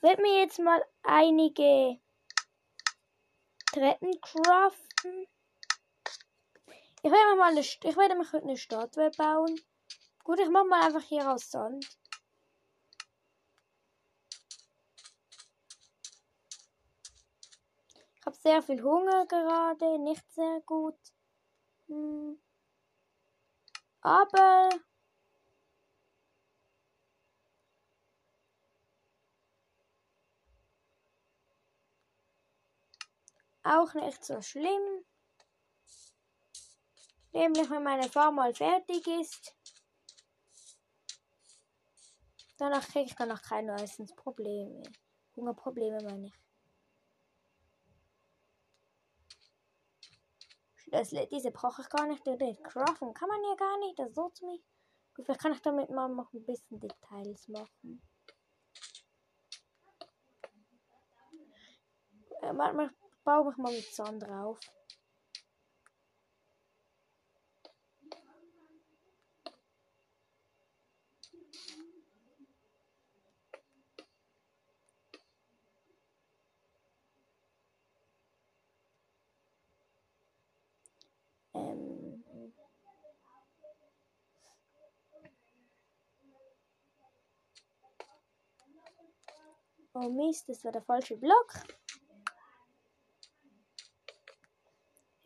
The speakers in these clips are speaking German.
Werde mir jetzt mal einige Treppen craften. Ich werde mir mal eine, ich werde mir eine Statue bauen. Gut, ich mache mal einfach hier aus Sand. Ich habe sehr viel Hunger gerade, nicht sehr gut. Hm. Aber auch nicht so schlimm. Nämlich wenn meine Farm mal fertig ist. Danach kriege ich dann noch keine Essensprobleme. Hungerprobleme meine ich. Schlüssel, diese brauche ich gar nicht direkt craften. Kann man ja gar nicht, das zu mich. Vielleicht kann ich damit mal noch ein bisschen Details machen. Äh, manchmal baue ich mal mit Sand drauf. Ähm oh Mist, das war der falsche Block.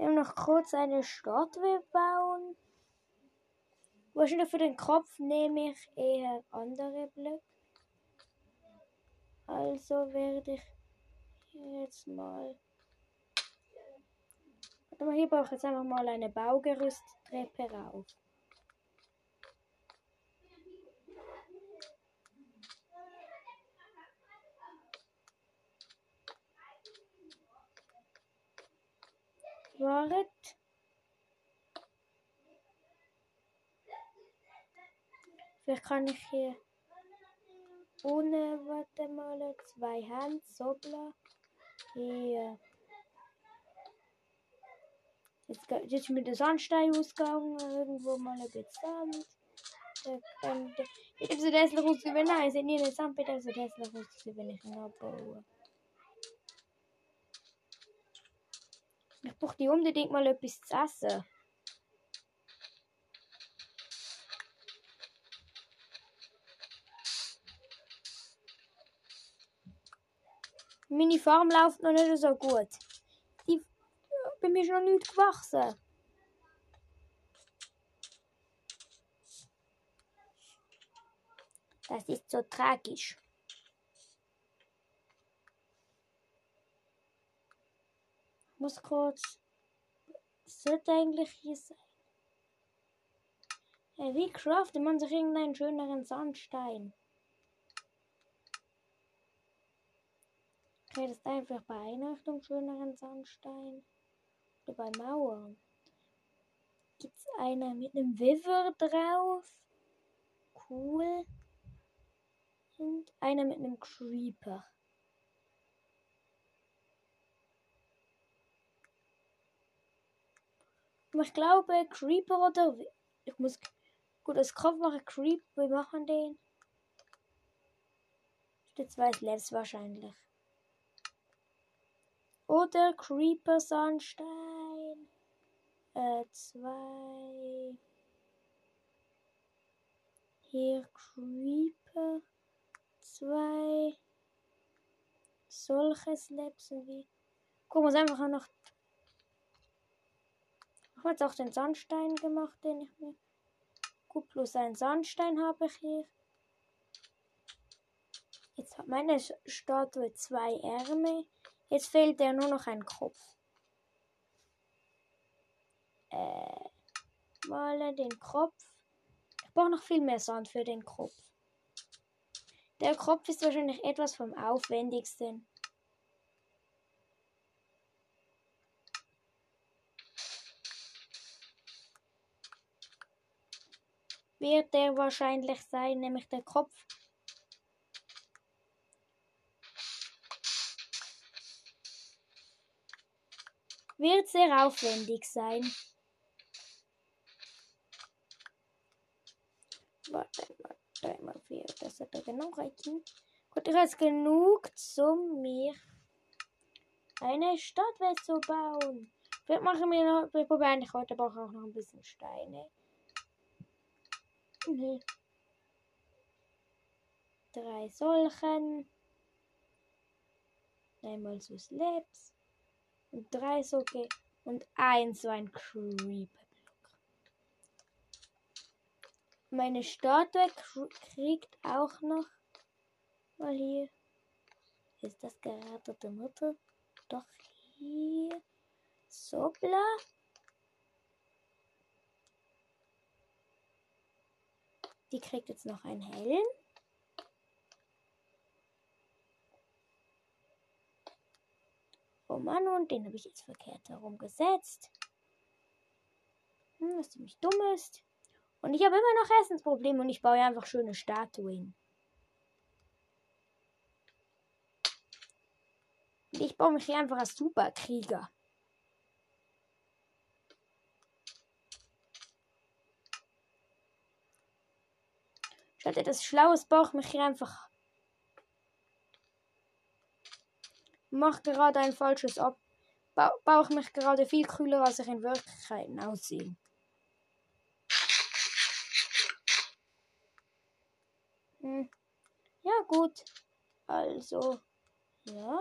Wir haben noch kurz eine Statue bauen. Wahrscheinlich für den Kopf nehme ich eher andere Blöcke. Also werde ich jetzt mal aber hier brauche ich jetzt einfach mal eine Baugerüsttreppe rauf. Wartet. Vielleicht kann ich hier ohne, warte mal, zwei Hand, Sobler. Hier. Jetzt, jetzt ist mir der Sandstein ausgegangen, irgendwo mal ein bisschen Sand. Dann, jetzt so hässlich aus, wenn nein, sind nie Sand, bitte so hässlich aus, wenn ich ihn abbaue. Ich brauche die unbedingt mal etwas zu essen. Meine Farm läuft noch nicht so gut bei mir ist noch nichts gewachsen. Das ist so tragisch. Muss kurz. Das sollte eigentlich hier sein. Ja, wie craftet man sich irgendeinen schöneren Sandstein? Okay, das einfach bei Einrichtung schöneren Sandstein bei Mauern. Gibt es einer mit einem Wither drauf? Cool. Und einer mit einem Creeper. Ich glaube, Creeper oder. Ich muss. Gut, als Kopf mache Creep. Wir machen den. Steht zwei Levels wahrscheinlich. Oder Creeper Sandstein. Äh, zwei. Hier Creeper. Zwei. Solche Slabs wie. Guck mal, einfach noch. Ich habe jetzt auch den Sandstein gemacht, den ich mir. Gut, plus einen Sandstein habe ich hier. Jetzt hat meine Statue zwei Ärmel. Jetzt fehlt ja nur noch ein Kopf. Äh, male den Kopf. Ich brauche noch viel mehr Sand für den Kopf. Der Kopf ist wahrscheinlich etwas vom aufwendigsten. Wird der wahrscheinlich sein, nämlich der Kopf wird sehr aufwendig sein. Warte 3 mal 4, das sollte genau reichen. Gut, Hat ich jetzt genug, um mir eine Stadtwelt zu bauen? Wir machen wir noch, wir probieren heute aber auch noch ein bisschen Steine. Mhm. Drei solchen. Einmal so Slabs. Und drei so okay. Und ein so ein Creeper. Meine Statue kriegt auch noch mal hier. Ist das gerade der Mutter? Doch hier. So Die kriegt jetzt noch einen hellen. Oh Mann, und den habe ich jetzt verkehrt herum gesetzt. Hm, was ziemlich dumm ist. Und ich habe immer noch Essensprobleme und ich baue einfach schöne Statuen. Ich baue mich hier einfach als Superkrieger. Statt etwas Schlaues ich mich hier einfach. Mach gerade ein falsches ab. Ba ich mich gerade viel kühler, als ich in Wirklichkeit aussehe. Hm. Ja, gut. Also, ja.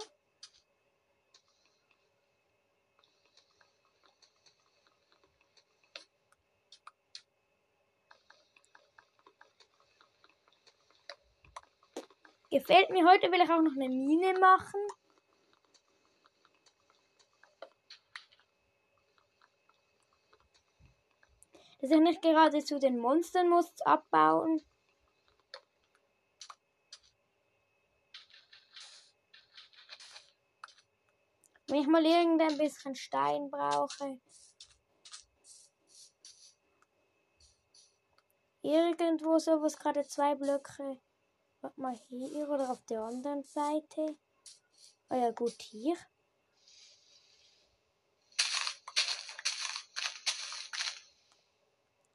Gefällt mir. Heute will ich auch noch eine Mine machen. Dass ich nicht gerade zu den Monstern muss abbauen. Wenn ich mal irgendein bisschen Stein brauche. Irgendwo sowas gerade zwei Blöcke. Warte mal hier oder auf der anderen Seite. Oh ja, gut, hier.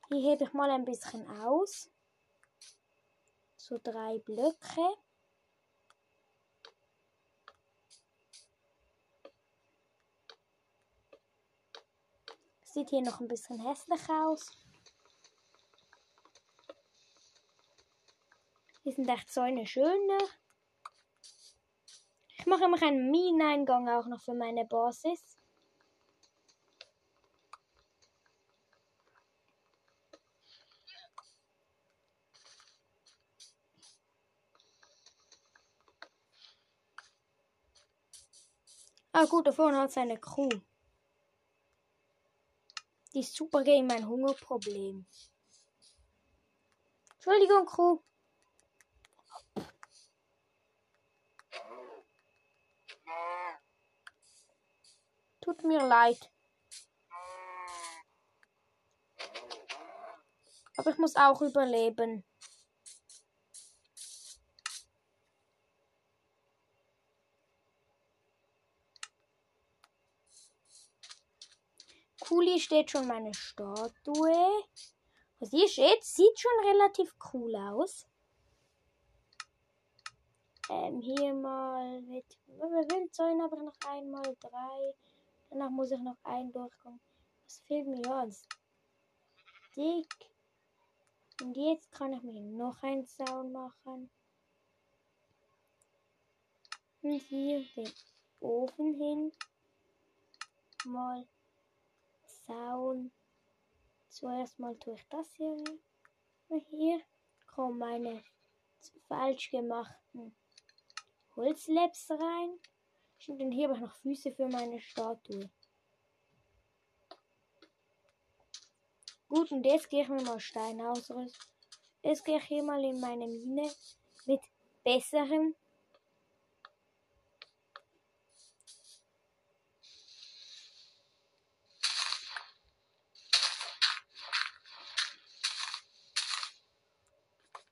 Hier hebe ich mal ein bisschen aus. So drei Blöcke. Sieht hier noch ein bisschen hässlich aus. Die sind echt so eine schöne. Ich mache immer einen Mineneingang auch noch für meine Basis. Ah gut, da vorne hat seine Crew. Die ist super gegen mein Hungerproblem. Entschuldigung, Crew. Tut mir leid. Aber ich muss auch überleben. Cool, steht schon meine Statue. Was hier steht, sieht schon relativ cool aus. Ähm, hier mal mit Wildzäunen aber noch einmal drei. Danach muss ich noch einen durchkommen. Was fehlt mir jetzt? Dick. Und jetzt kann ich mir noch einen Zaun machen. Und hier den Ofen hin. Mal Zaun. Zuerst mal tue ich das hier. Und hier kommen meine falsch gemachten Holzlabs rein. Und hier habe ich noch Füße für meine Statue. Gut, und jetzt gehe ich mir mal Stein ausrüsten. Jetzt gehe ich hier mal in meine Mine mit besserem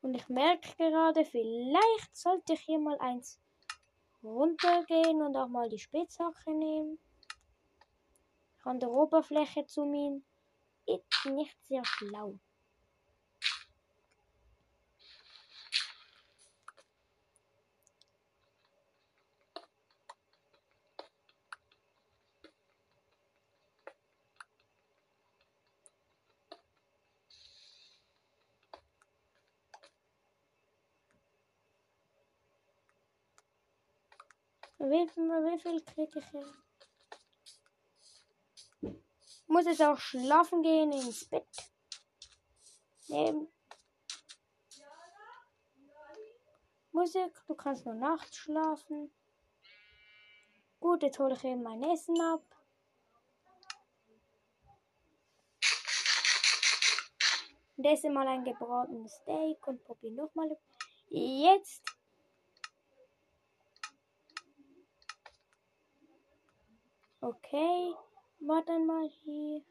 Und ich merke gerade, vielleicht sollte ich hier mal eins runtergehen und auch mal die Spitzhacke nehmen. An der Oberfläche zoomen. Ist nicht sehr schlau. Wie viel, kriege ich hier? Muss jetzt auch schlafen gehen ins Bett. Neben. Musik, du kannst nur nachts schlafen. Gut, jetzt hole ich eben mein Essen ab. Und esse mal ein gebratenes Steak und probiere nochmal. Jetzt. Okay. Warte mal hier.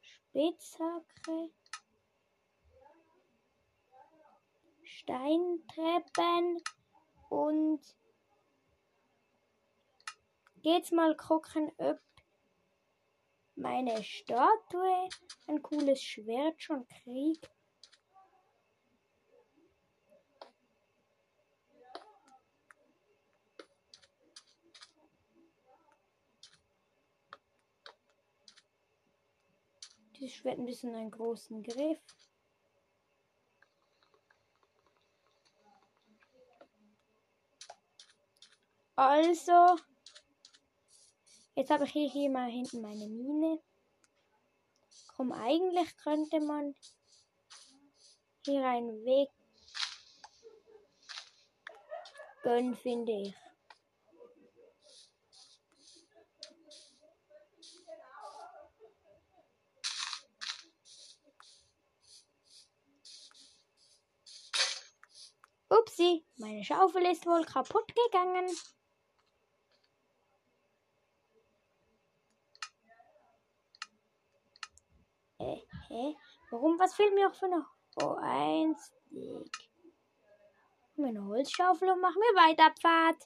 Spitzhacke. Steintreppen und geht's mal gucken, ob meine Statue ein cooles Schwert schon kriegt. Dieses Schwert ein bisschen einen großen Griff. Also, jetzt habe ich hier, hier mal hinten meine Mine. Komm, eigentlich könnte man hier einen Weg gönnen, finde ich. Upsi, meine Schaufel ist wohl kaputt gegangen. Äh, hä? Warum? Was fehlt mir auch für eine Oh, ein Stick. Meine Holzschaufel und mach mir weiter Pfad.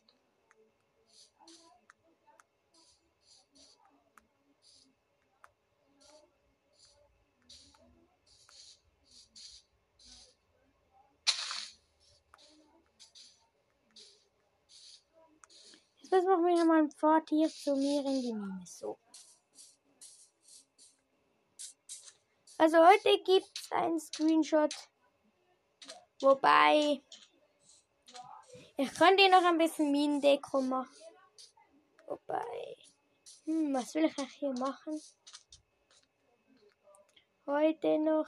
Machen wir mal ein Pfad hier zu mir in die Mine. So. Also heute gibt es einen Screenshot. Wobei. Ich könnte noch ein bisschen Minendeko machen. Wobei. Hm, was will ich hier machen? Heute noch.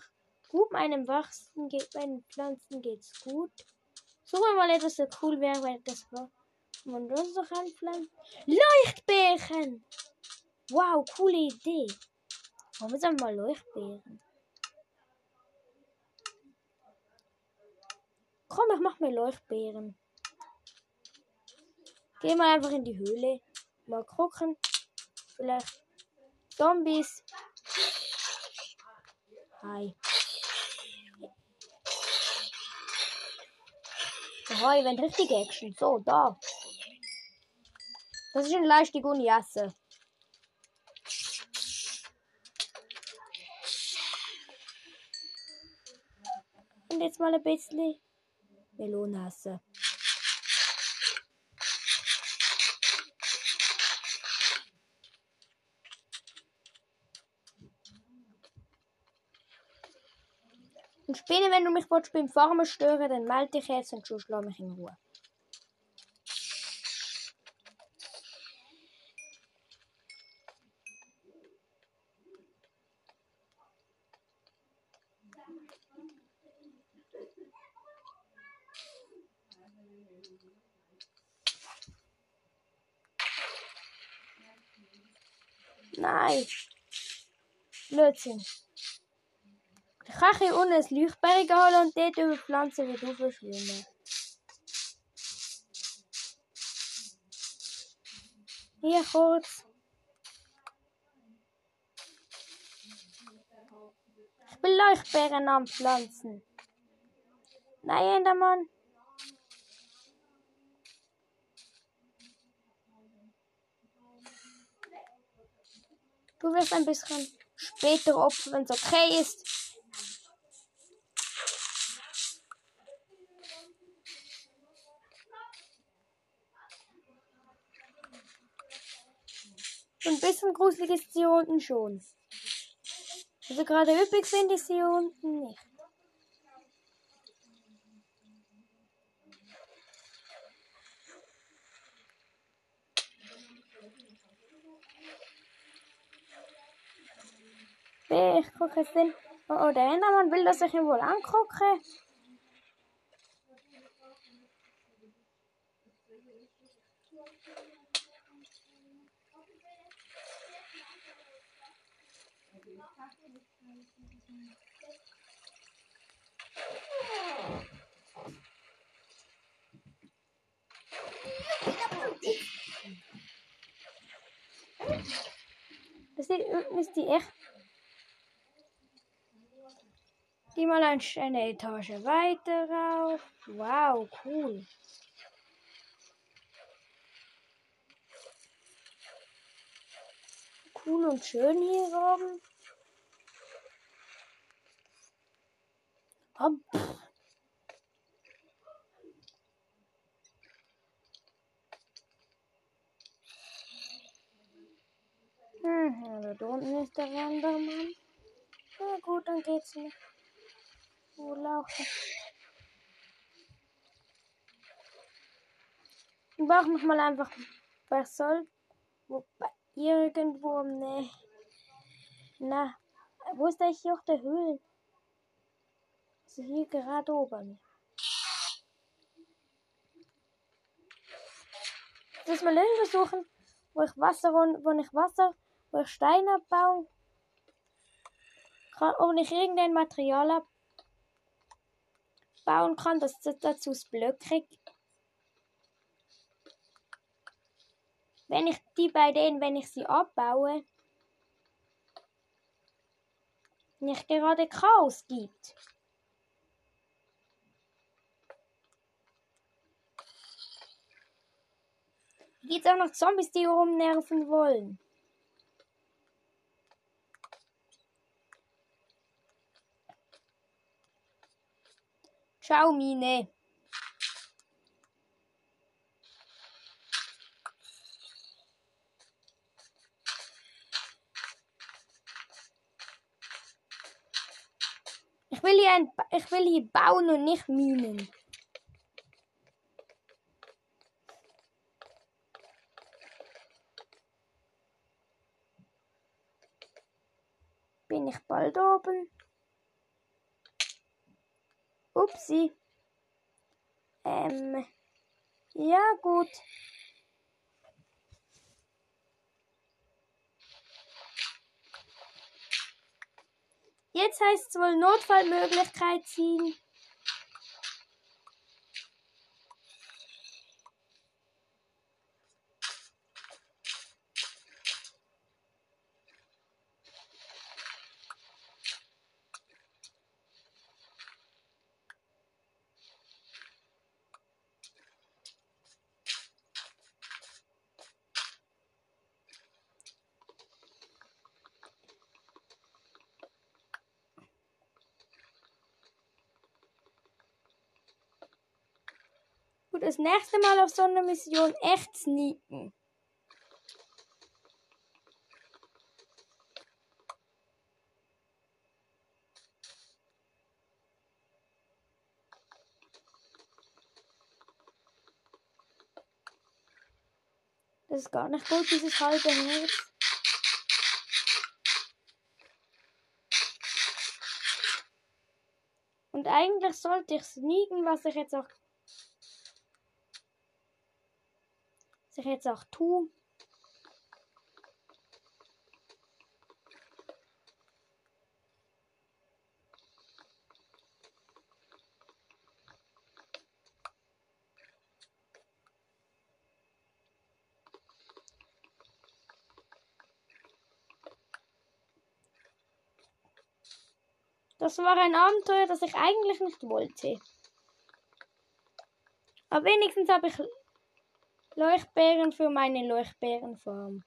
Gut, meinem Wachsen geht, meinen Pflanzen geht's gut. Suchen wir mal etwas, so cool wäre, weil das war. Man noch anpflanzen. Leuchtbeeren! Wow, coole Idee. Warum ist mal Leuchtbeeren? Komm, ich mach mir Leuchtbeeren. Geh mal einfach in die Höhle. Mal gucken. Vielleicht Zombies. Hi. Hi, wenn richtig Action. So, da. Das ist ein leichte Guniasse. Und jetzt mal ein bisschen Melonasse. Und später, wenn du mich beim Farmen stören dann melde dich jetzt und schon lass mich in Ruhe. Nein. Blödsinn. Ich kann hier unten ein Leuchtberg holen und dort über Pflanzen wieder verschwimmen. Hier kurz. Ich will Leuchtbeeren am Pflanzen. Nein, Endermann. Du wirst ein bisschen später opfern, wenn es okay ist. Ein bisschen gruselig ist sie unten schon. Also gerade üppig finde ich sie unten nicht. B, ich gucke jetzt den. Oh, oh, der Endermann will, dass ich ihn wohl angucke. Das ist die echt. Geh mal eine Etage weiter rauf. Wow, cool. Cool und schön hier oben. Oh, Hm, aber da unten ist der Wandermann. Na gut, dann geht's nicht. Wo laufen? Ich brauche mich mal einfach bei soll. Wobei, irgendwo ne. Na, wo ist eigentlich auch der Höhlen? Also hier gerade oben. Das mal irgendwo suchen, wo ich Wasser, wo ich Wasser wo ich Steine abbauen kann, ob ich irgendein Material abbauen kann, das dazu das blöckig. Wenn ich die bei denen, wenn ich sie abbaue, nicht gerade Chaos gibt. Gibt es auch noch Zombies, die rumnerven wollen? Ciao, Mine. Ich will hier, ein, ich will hier bauen und nicht minen. Bin ich bald oben? Upsi. Ähm. Ja, gut. Jetzt heißt es wohl Notfallmöglichkeit ziehen. Gut, das nächste Mal auf so einer Mission echt sneaken. Das ist gar nicht gut, dieses halbe Herz. Und eigentlich sollte ich sneaken, was ich jetzt auch ich jetzt auch tue. Das war ein Abenteuer, das ich eigentlich nicht wollte. Aber wenigstens habe ich Leuchtbeeren für meine Leuchtbeerenfarm.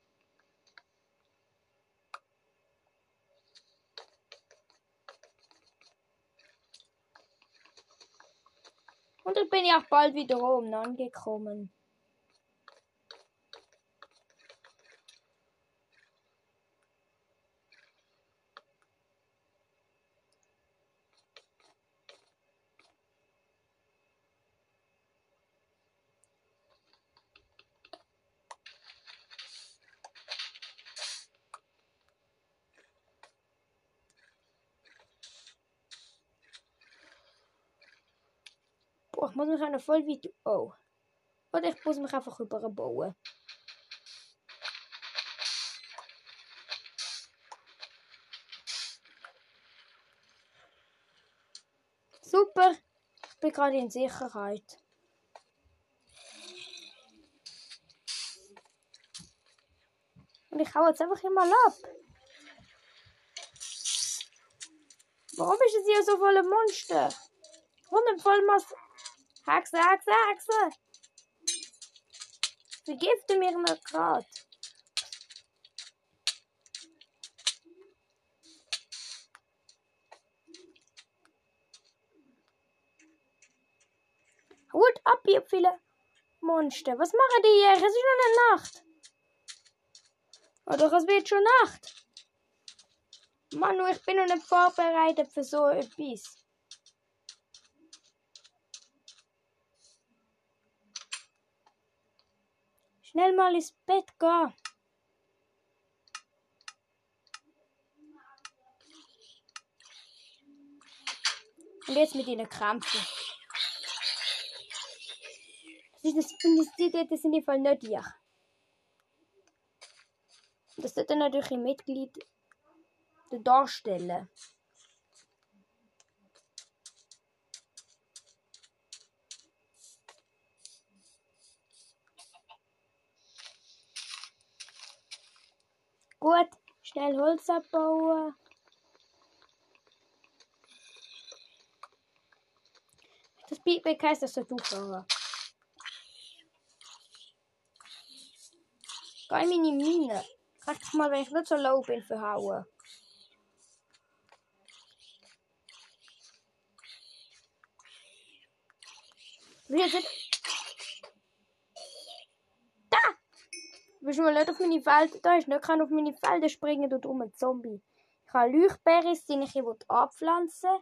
Und ich bin ja auch bald wieder oben angekommen. Oh, ich muss mich auch noch voll weit. Oh. Oder ich muss mich einfach überbauen. Super. Ich bin gerade in Sicherheit. Und ich hau jetzt einfach immer ab. Warum ist es hier so voller Monster? Und voll Mas Hexe, Hexe, Hexe. Vergifte mich nicht gerade. Hut ab, ihr viele Monster. Was machen die hier? Es ist schon eine Nacht. Oh, doch, es wird schon Nacht. Manu, ich bin noch nicht vorbereitet für so etwas. Schnell mal ins Bett gehen. Und jetzt mit ihnen kämpfen. Das, ist, das, das sind die Fall nicht ich. Das sollte natürlich ein Mitglied darstellen. Gut, schnell Holz abbauen. Das Beatback heißt, dass du. Geh in meine Mine. Kannst du mal, wenn ich nicht so low bin, verhauen. Wie sind. Da! Du bist mal nicht auf meine Felder. Da ist nicht kann auf meine Felder springen, du dummer Zombie. Ich habe Leuchtbeeres, die ich hier abpflanzen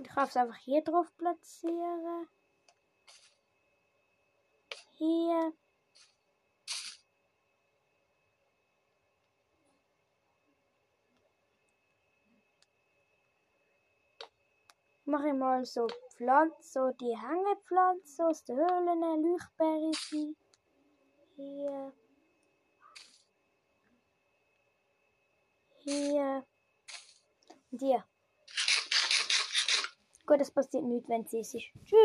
Ich kann es einfach hier drauf platzieren. Hier. mache ich mal so Pflanzen, die Hängepflanzen aus der Höhlen, Leuchtbeere Hier. Hier. Und hier. Gut, das passiert nicht, wenn es ist. Tschüss.